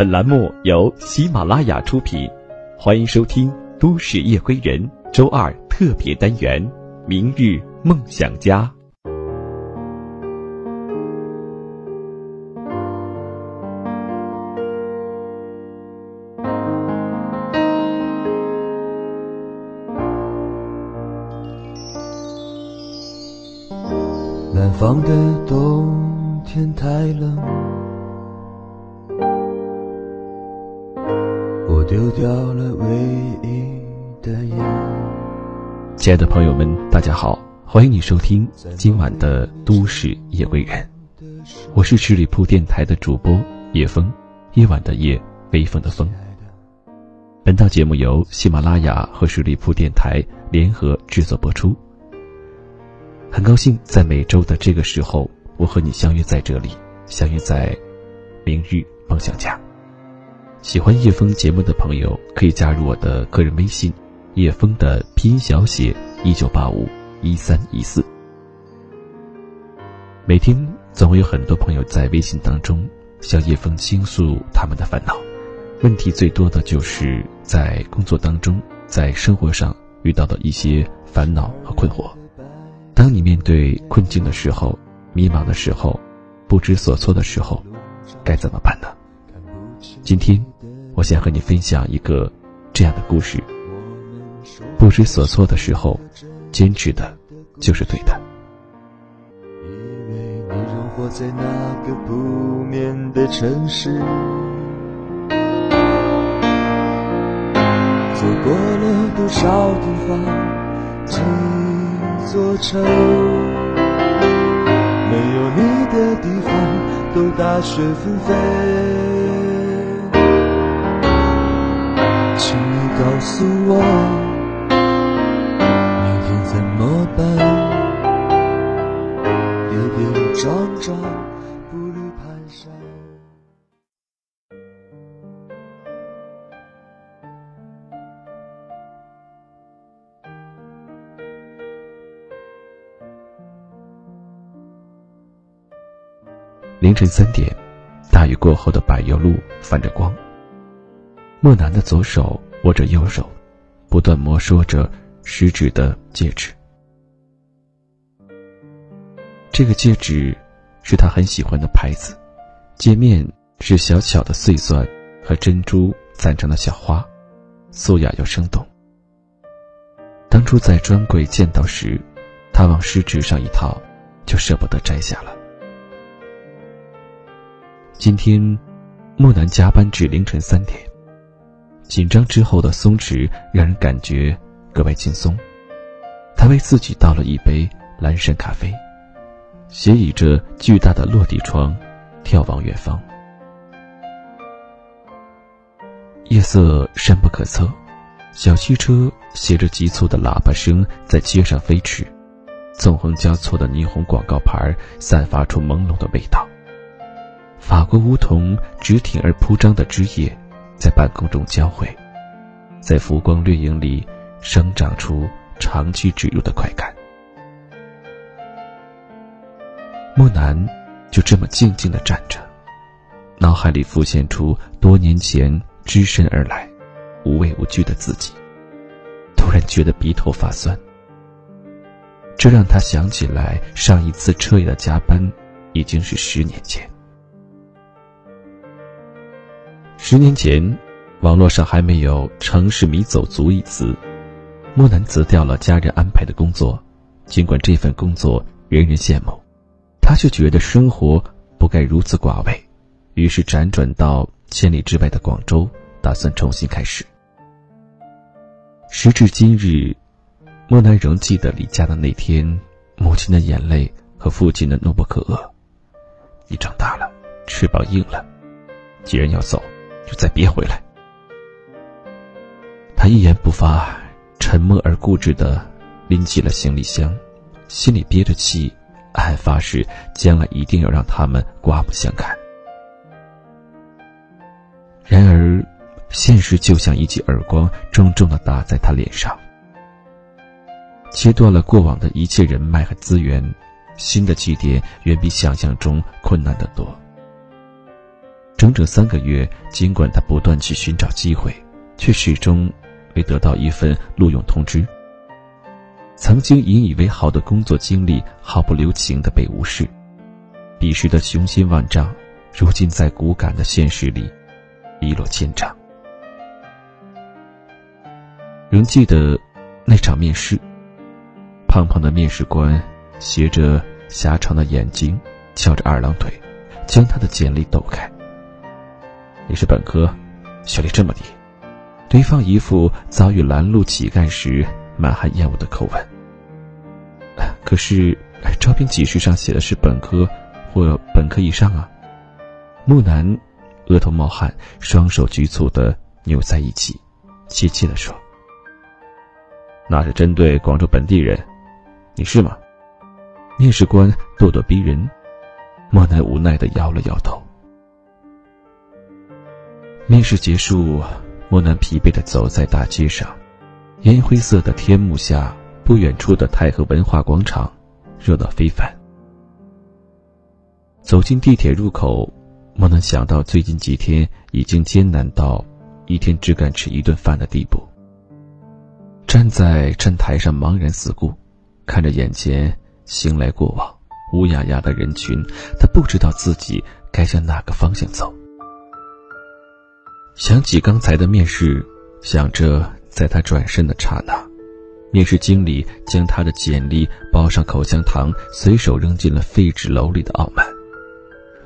本栏目由喜马拉雅出品，欢迎收听《都市夜归人》周二特别单元《明日梦想家》。南方的冬天太冷，丢掉了唯一的烟。亲爱的朋友们，大家好，欢迎你收听今晚的《都市夜归人》，我是十里铺电台的主播叶枫，夜晚的夜，微风的风。本档节目由喜马拉雅和十里铺电台联合制作播出。很高兴在每周的这个时候，我和你相约在这里，相约在明日梦想家。喜欢叶枫节目的朋友，可以加入我的个人微信“叶枫”的拼音小写一九八五一三一四。每天总会有很多朋友在微信当中向叶枫倾诉他们的烦恼，问题最多的就是在工作当中，在生活上遇到的一些烦恼和困惑。当你面对困境的时候，迷茫的时候，不知所措的时候，该怎么办呢？今天，我想和你分享一个这样的故事。不知所措的时候，坚持的就是对的。以为你仍活在那个不眠的城市，走过了多少地方，几座城，没有你的地方都大雪纷飞。告诉我，明天怎么办？跌跌撞撞，步履蹒跚。凌晨三点，大雨过后的柏油路泛着光。莫南的左手握着右手，不断摩挲着食指的戒指。这个戒指是他很喜欢的牌子，戒面是小巧的碎钻和珍珠攒成的小花，素雅又生动。当初在专柜见到时，他往食指上一套，就舍不得摘下了。今天，木南加班至凌晨三点。紧张之后的松弛让人感觉格外轻松。他为自己倒了一杯蓝山咖啡，斜倚着巨大的落地窗，眺望远方。夜色深不可测，小汽车携着急促的喇叭声在街上飞驰，纵横交错的霓虹广告牌散发出朦胧的味道。法国梧桐直挺而铺张的枝叶，在半空中交汇，在浮光掠影里生长出长驱直入的快感。木南就这么静静的站着，脑海里浮现出多年前只身而来、无畏无惧的自己，突然觉得鼻头发酸。这让他想起来上一次彻夜的加班，已经是十年前。十年前，网络上还没有“城市迷走族”一词，木南辞掉了家人安排的工作。尽管这份工作人人羡慕，他却觉得生活不该如此寡味，于是辗转到千里之外的广州，打算重新开始。时至今日，莫南仍记得离家的那天，母亲的眼泪和父亲的怒不可遏。你长大了，翅膀硬了，既然要走。就再别回来。他一言不发，沉默而固执的拎起了行李箱，心里憋着气，暗发誓将来一定要让他们刮目相看。然而，现实就像一记耳光，重重的打在他脸上，切断了过往的一切人脉和资源，新的起点远比想象中困难得多。整整三个月，尽管他不断去寻找机会，却始终未得到一份录用通知。曾经引以为豪的工作经历，毫不留情的被无视。彼时的雄心万丈，如今在骨感的现实里，一落千丈。仍记得那场面试，胖胖的面试官斜着狭长的眼睛，翘着二郎腿，将他的简历抖开。你是本科，学历这么低。对方一副遭遇拦路乞丐时满含厌恶的口吻。可是，招聘启事上写的是本科或本科以上啊。木南额头冒汗，双手局促的扭在一起，怯怯的说：“那是针对广州本地人，你是吗？”面试官咄咄逼人，莫南无奈的摇了摇头。面试结束，莫南疲惫的走在大街上，烟灰色的天幕下。不远处的太和文化广场，热闹非凡。走进地铁入口，莫能想到最近几天已经艰难到一天只敢吃一顿饭的地步。站在站台上茫然四顾，看着眼前行来过往乌压压的人群，他不知道自己该向哪个方向走。想起刚才的面试，想着在他转身的刹那。面试经理将他的简历包上口香糖，随手扔进了废纸篓里的傲慢。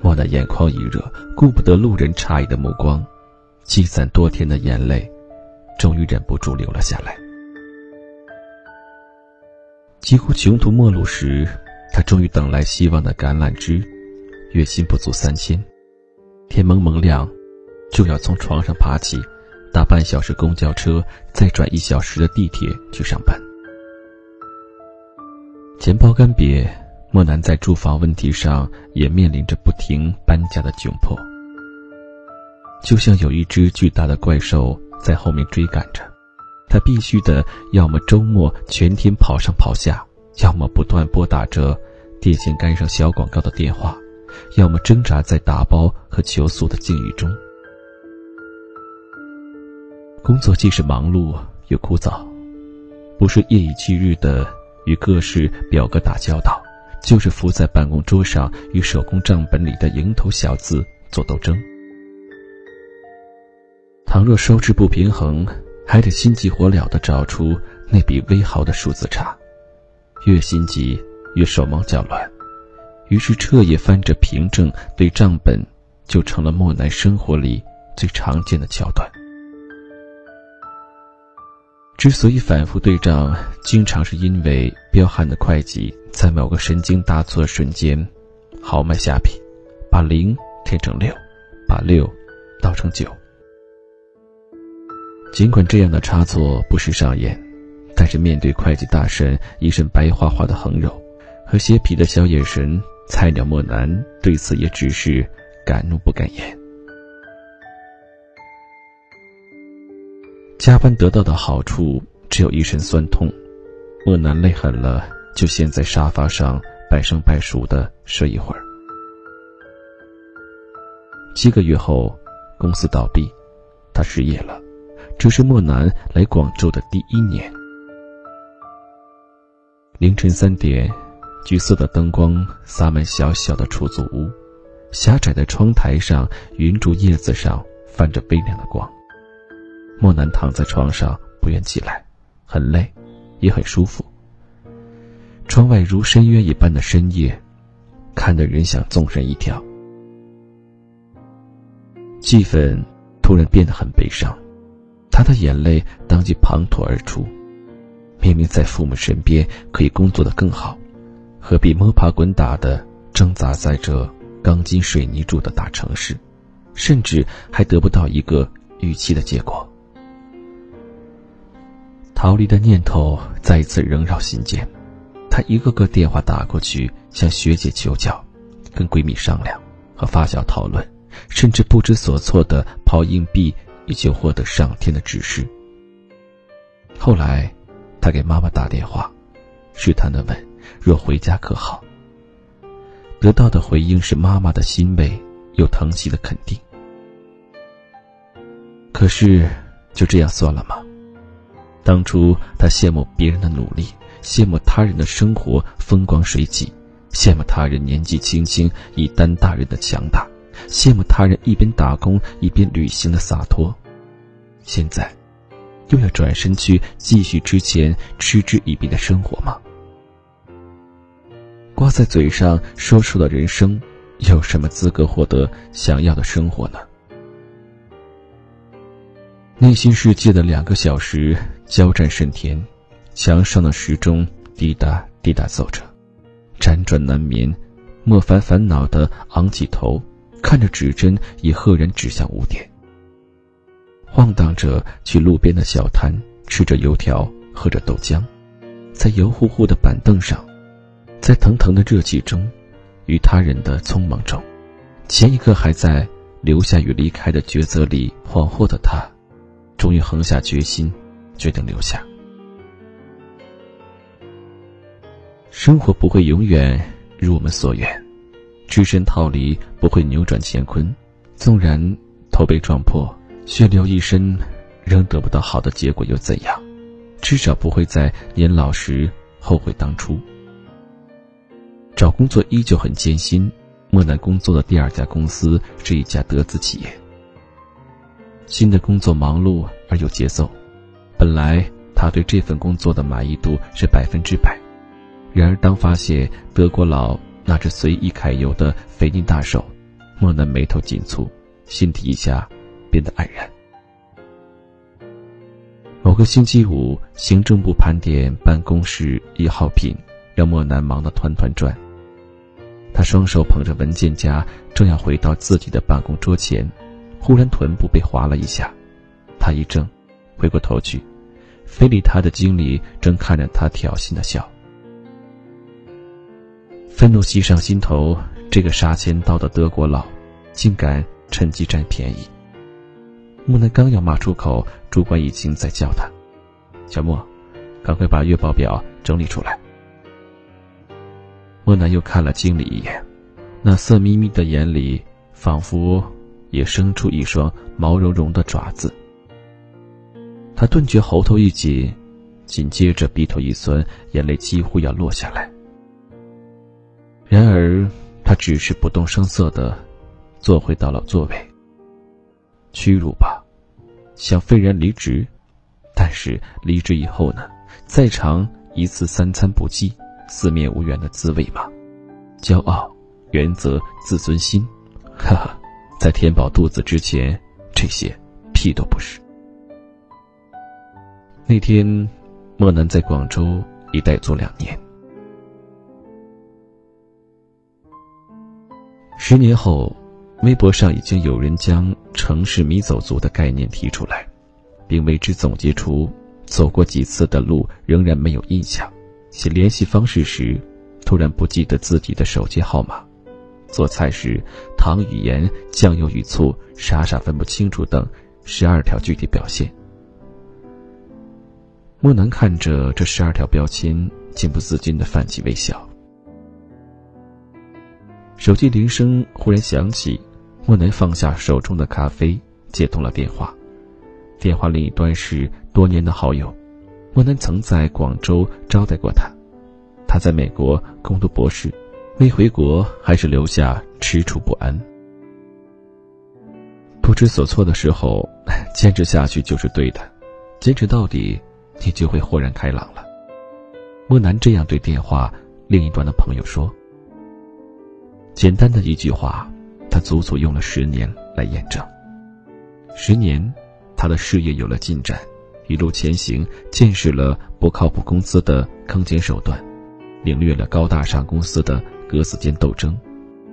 莫奈眼眶一热，顾不得路人诧异的目光，积攒多天的眼泪，终于忍不住流了下来。几乎穷途末路时，他终于等来希望的橄榄枝。月薪不足三千，天蒙蒙亮，就要从床上爬起。搭半小时公交车，再转一小时的地铁去上班。钱包干瘪，莫南在住房问题上也面临着不停搬家的窘迫。就像有一只巨大的怪兽在后面追赶着，他必须的要么周末全天跑上跑下，要么不断拨打着电线杆上小广告的电话，要么挣扎在打包和求诉的境遇中。工作既是忙碌又枯燥，不是夜以继日的与各式表格打交道，就是伏在办公桌上与手工账本里的蝇头小字做斗争。倘若收支不平衡，还得心急火燎的找出那笔微毫的数字差，越心急越手忙脚乱，于是彻夜翻着凭证对账本，就成了莫南生活里最常见的桥段。之所以反复对账，经常是因为彪悍的会计在某个神经大错的瞬间，豪迈下笔，把零填成六，把六倒成九。尽管这样的差错不时上演，但是面对会计大神一身白花花的横肉和斜皮的小眼神，菜鸟莫南对此也只是敢怒不敢言。加班得到的好处只有一身酸痛，莫南累狠了，就先在沙发上半生半熟的睡一会儿。七个月后，公司倒闭，他失业了。这是莫南来广州的第一年。凌晨三点，橘色的灯光洒满小小的出租屋，狭窄的窗台上，云竹叶子上泛着微亮的光。莫南躺在床上不愿起来，很累，也很舒服。窗外如深渊一般的深夜，看得人想纵身一跳。气氛突然变得很悲伤，他的眼泪当即滂沱而出。明明在父母身边可以工作的更好，何必摸爬滚打的挣扎在这钢筋水泥住的大城市，甚至还得不到一个预期的结果？逃离的念头再一次萦绕心间，她一个个电话打过去，向学姐求教，跟闺蜜商量，和发小讨论，甚至不知所措的抛硬币，以求获得上天的指示。后来，他给妈妈打电话，试探的问：“若回家可好？”得到的回应是妈妈的欣慰又疼惜的肯定，可是，就这样算了吗？当初他羡慕别人的努力，羡慕他人的生活风光水起，羡慕他人年纪轻轻已担大人的强大，羡慕他人一边打工一边旅行的洒脱。现在，又要转身去继续之前嗤之以鼻的生活吗？挂在嘴上说出的人生，有什么资格获得想要的生活呢？内心世界的两个小时交战甚甜，墙上的时钟滴答滴答奏着，辗转难眠。莫凡烦恼的昂起头，看着指针已赫然指向五点。晃荡着去路边的小摊，吃着油条，喝着豆浆，在油乎乎的板凳上，在腾腾的热气中，与他人的匆忙中，前一刻还在留下与离开的抉择里恍惚的他。终于横下决心，决定留下。生活不会永远如我们所愿，只身逃离不会扭转乾坤。纵然头被撞破，血流一身，仍得不到好的结果又怎样？至少不会在年老时后悔当初。找工作依旧很艰辛。莫南工作的第二家公司是一家德资企业。新的工作忙碌而有节奏，本来他对这份工作的满意度是百分之百。然而，当发现德国佬那只随意揩油的肥腻大手，莫南眉头紧蹙，心底一下变得黯然。某个星期五，行政部盘点办公室一号品，让莫南忙得团团转。他双手捧着文件夹，正要回到自己的办公桌前。忽然臀部被划了一下，他一怔，回过头去，非礼他的经理正看着他挑衅的笑。愤怒袭上心头，这个杀千刀的德国佬，竟敢趁机占便宜。木南刚要骂出口，主管已经在叫他：“小莫，赶快把月报表整理出来。”莫南又看了经理一眼，那色眯眯的眼里，仿佛……也生出一双毛茸茸的爪子。他顿觉喉头一紧，紧接着鼻头一酸，眼泪几乎要落下来。然而，他只是不动声色的坐回到了座位。屈辱吧，想愤然离职，但是离职以后呢？再尝一次三餐不继、四面无缘的滋味吗？骄傲、原则、自尊心，哈哈。在填饱肚子之前，这些屁都不是。那天，莫南在广州已待足两年。十年后，微博上已经有人将“城市迷走族”的概念提出来，并为之总结出走过几次的路仍然没有印象，写联系方式时突然不记得自己的手机号码。做菜时，糖与盐、酱油与醋，傻傻分不清楚等十二条具体表现。莫南看着这十二条标签，情不自禁的泛起微笑。手机铃声忽然响起，莫南放下手中的咖啡，接通了电话。电话另一端是多年的好友，莫南曾在广州招待过他，他在美国攻读博士。未回国，还是留下，踟蹰不安。不知所措的时候，坚持下去就是对的，坚持到底，你就会豁然开朗了。莫南这样对电话另一端的朋友说。简单的一句话，他足足用了十年来验证。十年，他的事业有了进展，一路前行，见识了不靠谱公司的坑钱手段，领略了高大上公司的。格子间斗争，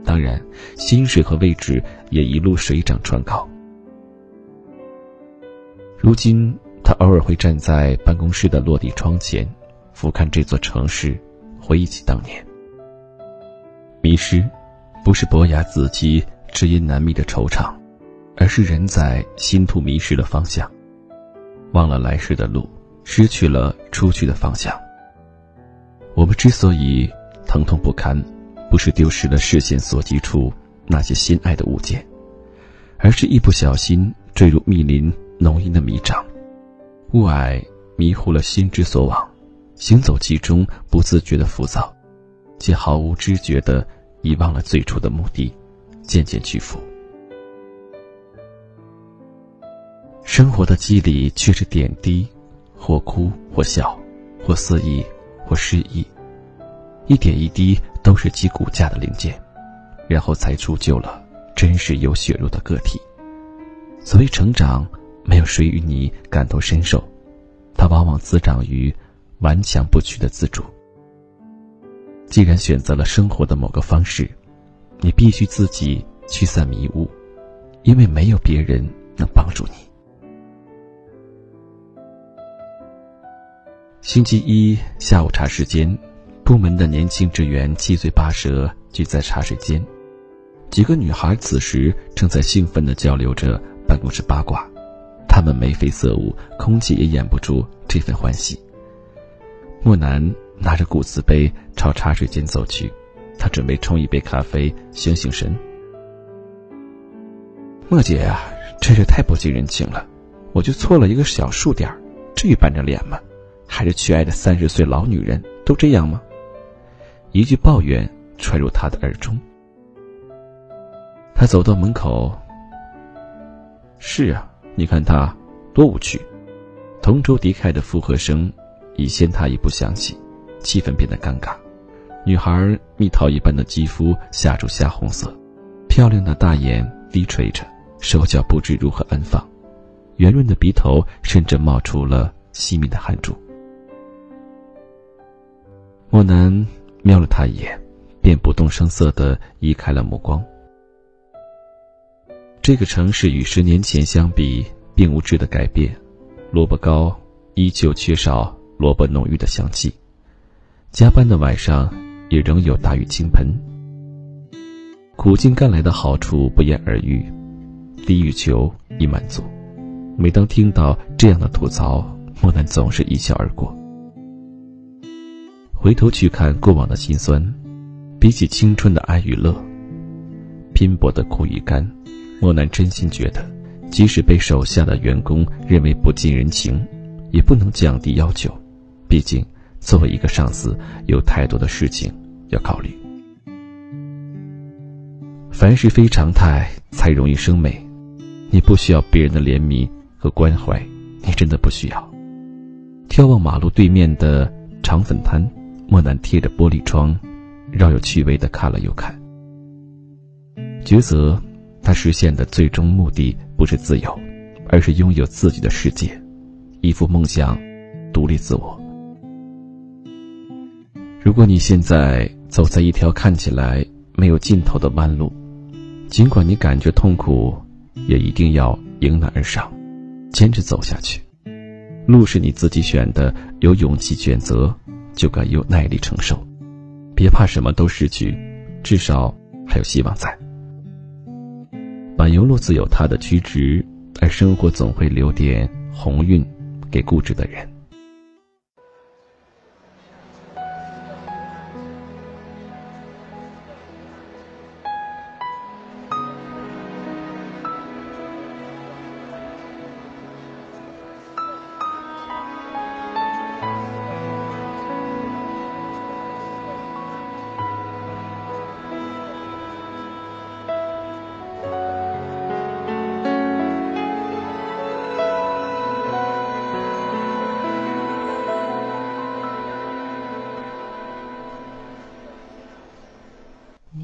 当然，薪水和位置也一路水涨船高。如今，他偶尔会站在办公室的落地窗前，俯瞰这座城市，回忆起当年。迷失，不是伯牙子期知音难觅的惆怅，而是人在心途迷失的方向，忘了来时的路，失去了出去的方向。我们之所以疼痛不堪。不是丢失了视线所及处那些心爱的物件，而是一不小心坠入密林浓荫的迷障，雾霭迷糊了心之所往，行走其中不自觉的浮躁，且毫无知觉的遗忘了最初的目的，渐渐屈服。生活的机理却是点滴，或哭或笑，或肆意或失意，一点一滴都是其骨架的零件，然后才铸就了真实有血肉的个体。所谓成长，没有谁与你感同身受，它往往滋长于顽强不屈的自主。既然选择了生活的某个方式，你必须自己驱散迷雾，因为没有别人能帮助你。星期一下午茶时间，部门的年轻职员七嘴八舌聚在茶水间，几个女孩此时正在兴奋地交流着办公室八卦，他们眉飞色舞，空气也掩不住这份欢喜。莫南拿着古瓷杯朝茶水间走去，他准备冲一杯咖啡醒醒神。莫姐啊，真是太不近人情了，我就错了一个小数点至于板着脸吗？还是缺爱的三十岁老女人都这样吗？一句抱怨传入他的耳中。他走到门口。是啊，你看他多无趣。同舟敌忾的附和声已先他一步响起，气氛变得尴尬。女孩蜜桃一般的肌肤吓出虾红色，漂亮的大眼低垂着，手脚不知如何安放，圆润的鼻头甚至冒出了细密的汗珠。莫南瞄了他一眼，便不动声色地移开了目光。这个城市与十年前相比，并无质的改变，萝卜糕依旧缺少萝卜浓郁的香气，加班的晚上也仍有大雨倾盆。苦尽甘来的好处不言而喻，低欲求已满足。每当听到这样的吐槽，莫南总是一笑而过。回头去看过往的辛酸，比起青春的哀与乐，拼搏的苦与甘，莫南真心觉得，即使被手下的员工认为不近人情，也不能降低要求。毕竟，作为一个上司，有太多的事情要考虑。凡事非常态，才容易生美。你不需要别人的怜悯和关怀，你真的不需要。眺望马路对面的肠粉摊。莫南贴着玻璃窗，饶有趣味的看了又看。抉择，他实现的最终目的不是自由，而是拥有自己的世界，依附梦想，独立自我。如果你现在走在一条看起来没有尽头的弯路，尽管你感觉痛苦，也一定要迎难而上，坚持走下去。路是你自己选的，有勇气选择。就该有耐力承受，别怕什么都失去，至少还有希望在。马油路自有它的曲直，而生活总会留点鸿运给固执的人。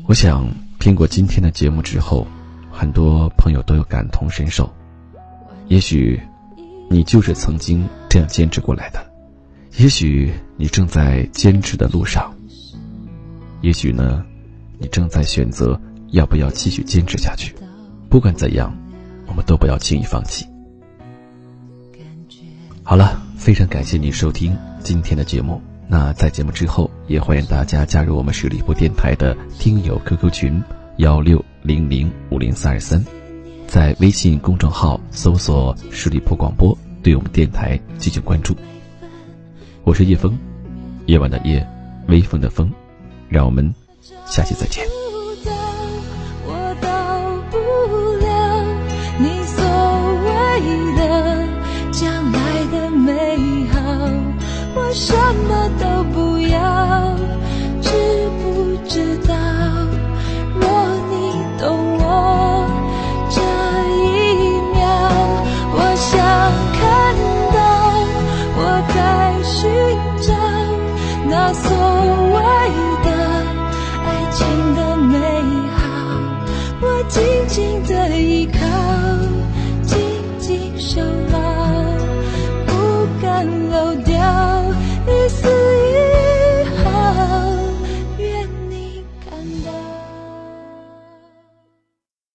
我想，听过今天的节目之后，很多朋友都有感同身受。也许，你就是曾经这样坚持过来的；也许你正在坚持的路上；也许呢，你正在选择要不要继续坚持下去。不管怎样，我们都不要轻易放弃。好了，非常感谢你收听今天的节目。那在节目之后，也欢迎大家加入我们十里铺电台的听友 QQ 群幺六零零五零三二三，在微信公众号搜索“十里铺广播”，对我们电台进行关注。我是叶枫，夜晚的夜，微风的风，让我们下期再见。什么都